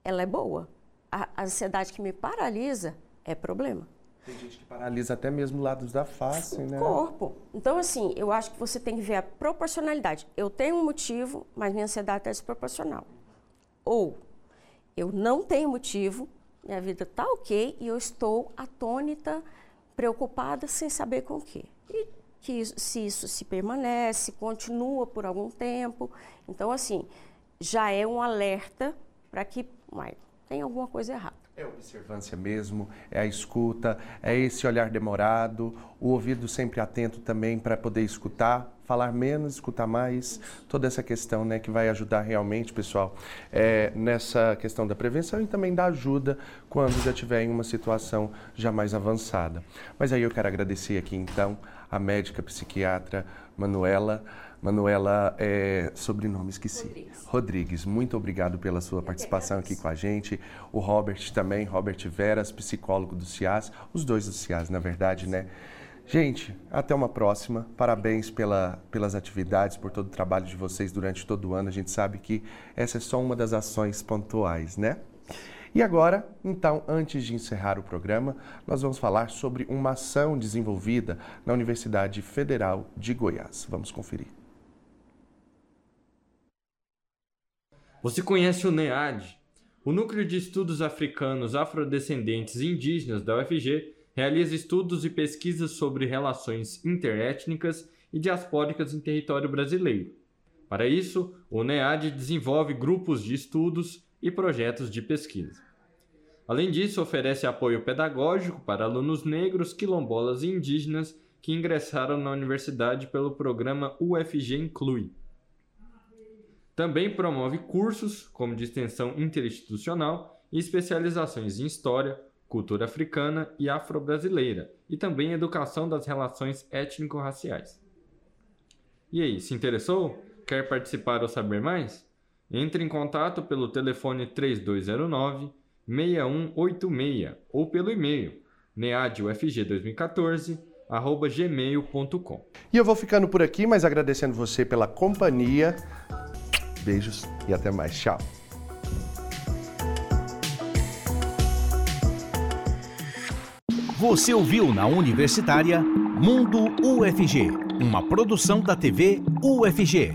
ela é boa a ansiedade que me paralisa é problema. Tem gente que paralisa até mesmo lados da face, o né? corpo. Então, assim, eu acho que você tem que ver a proporcionalidade. Eu tenho um motivo, mas minha ansiedade está desproporcional. Ou eu não tenho motivo, minha vida está ok e eu estou atônita, preocupada, sem saber com o quê. E que se isso se permanece, continua por algum tempo. Então, assim, já é um alerta para que, tem alguma coisa errada. É observância mesmo, é a escuta, é esse olhar demorado, o ouvido sempre atento também para poder escutar, falar menos, escutar mais, toda essa questão né, que vai ajudar realmente, pessoal, é, nessa questão da prevenção e também da ajuda quando já tiver em uma situação já mais avançada. Mas aí eu quero agradecer aqui então a médica psiquiatra Manuela. Manuela, é, sobrenome esqueci. Rodrigues. Rodrigues. muito obrigado pela sua participação aqui com a gente. O Robert também, Robert Veras, psicólogo do CIAS, os dois do CIAS, na verdade, né? Gente, até uma próxima. Parabéns pela, pelas atividades, por todo o trabalho de vocês durante todo o ano. A gente sabe que essa é só uma das ações pontuais, né? E agora, então, antes de encerrar o programa, nós vamos falar sobre uma ação desenvolvida na Universidade Federal de Goiás. Vamos conferir. Você conhece o NEAD? O Núcleo de Estudos Africanos, Afrodescendentes e Indígenas da UFG realiza estudos e pesquisas sobre relações interétnicas e diaspóricas em território brasileiro. Para isso, o NEAD desenvolve grupos de estudos e projetos de pesquisa. Além disso, oferece apoio pedagógico para alunos negros, quilombolas e indígenas que ingressaram na universidade pelo programa UFG Inclui. Também promove cursos, como de extensão interinstitucional e especializações em História, Cultura Africana e Afro-Brasileira, e também Educação das Relações Étnico-Raciais. E aí, se interessou? Quer participar ou saber mais? Entre em contato pelo telefone 3209 6186 ou pelo e-mail neadufg2014 gmail.com. E eu vou ficando por aqui, mas agradecendo você pela companhia. Beijos e até mais. Tchau. Você ouviu na Universitária Mundo UFG, uma produção da TV UFG.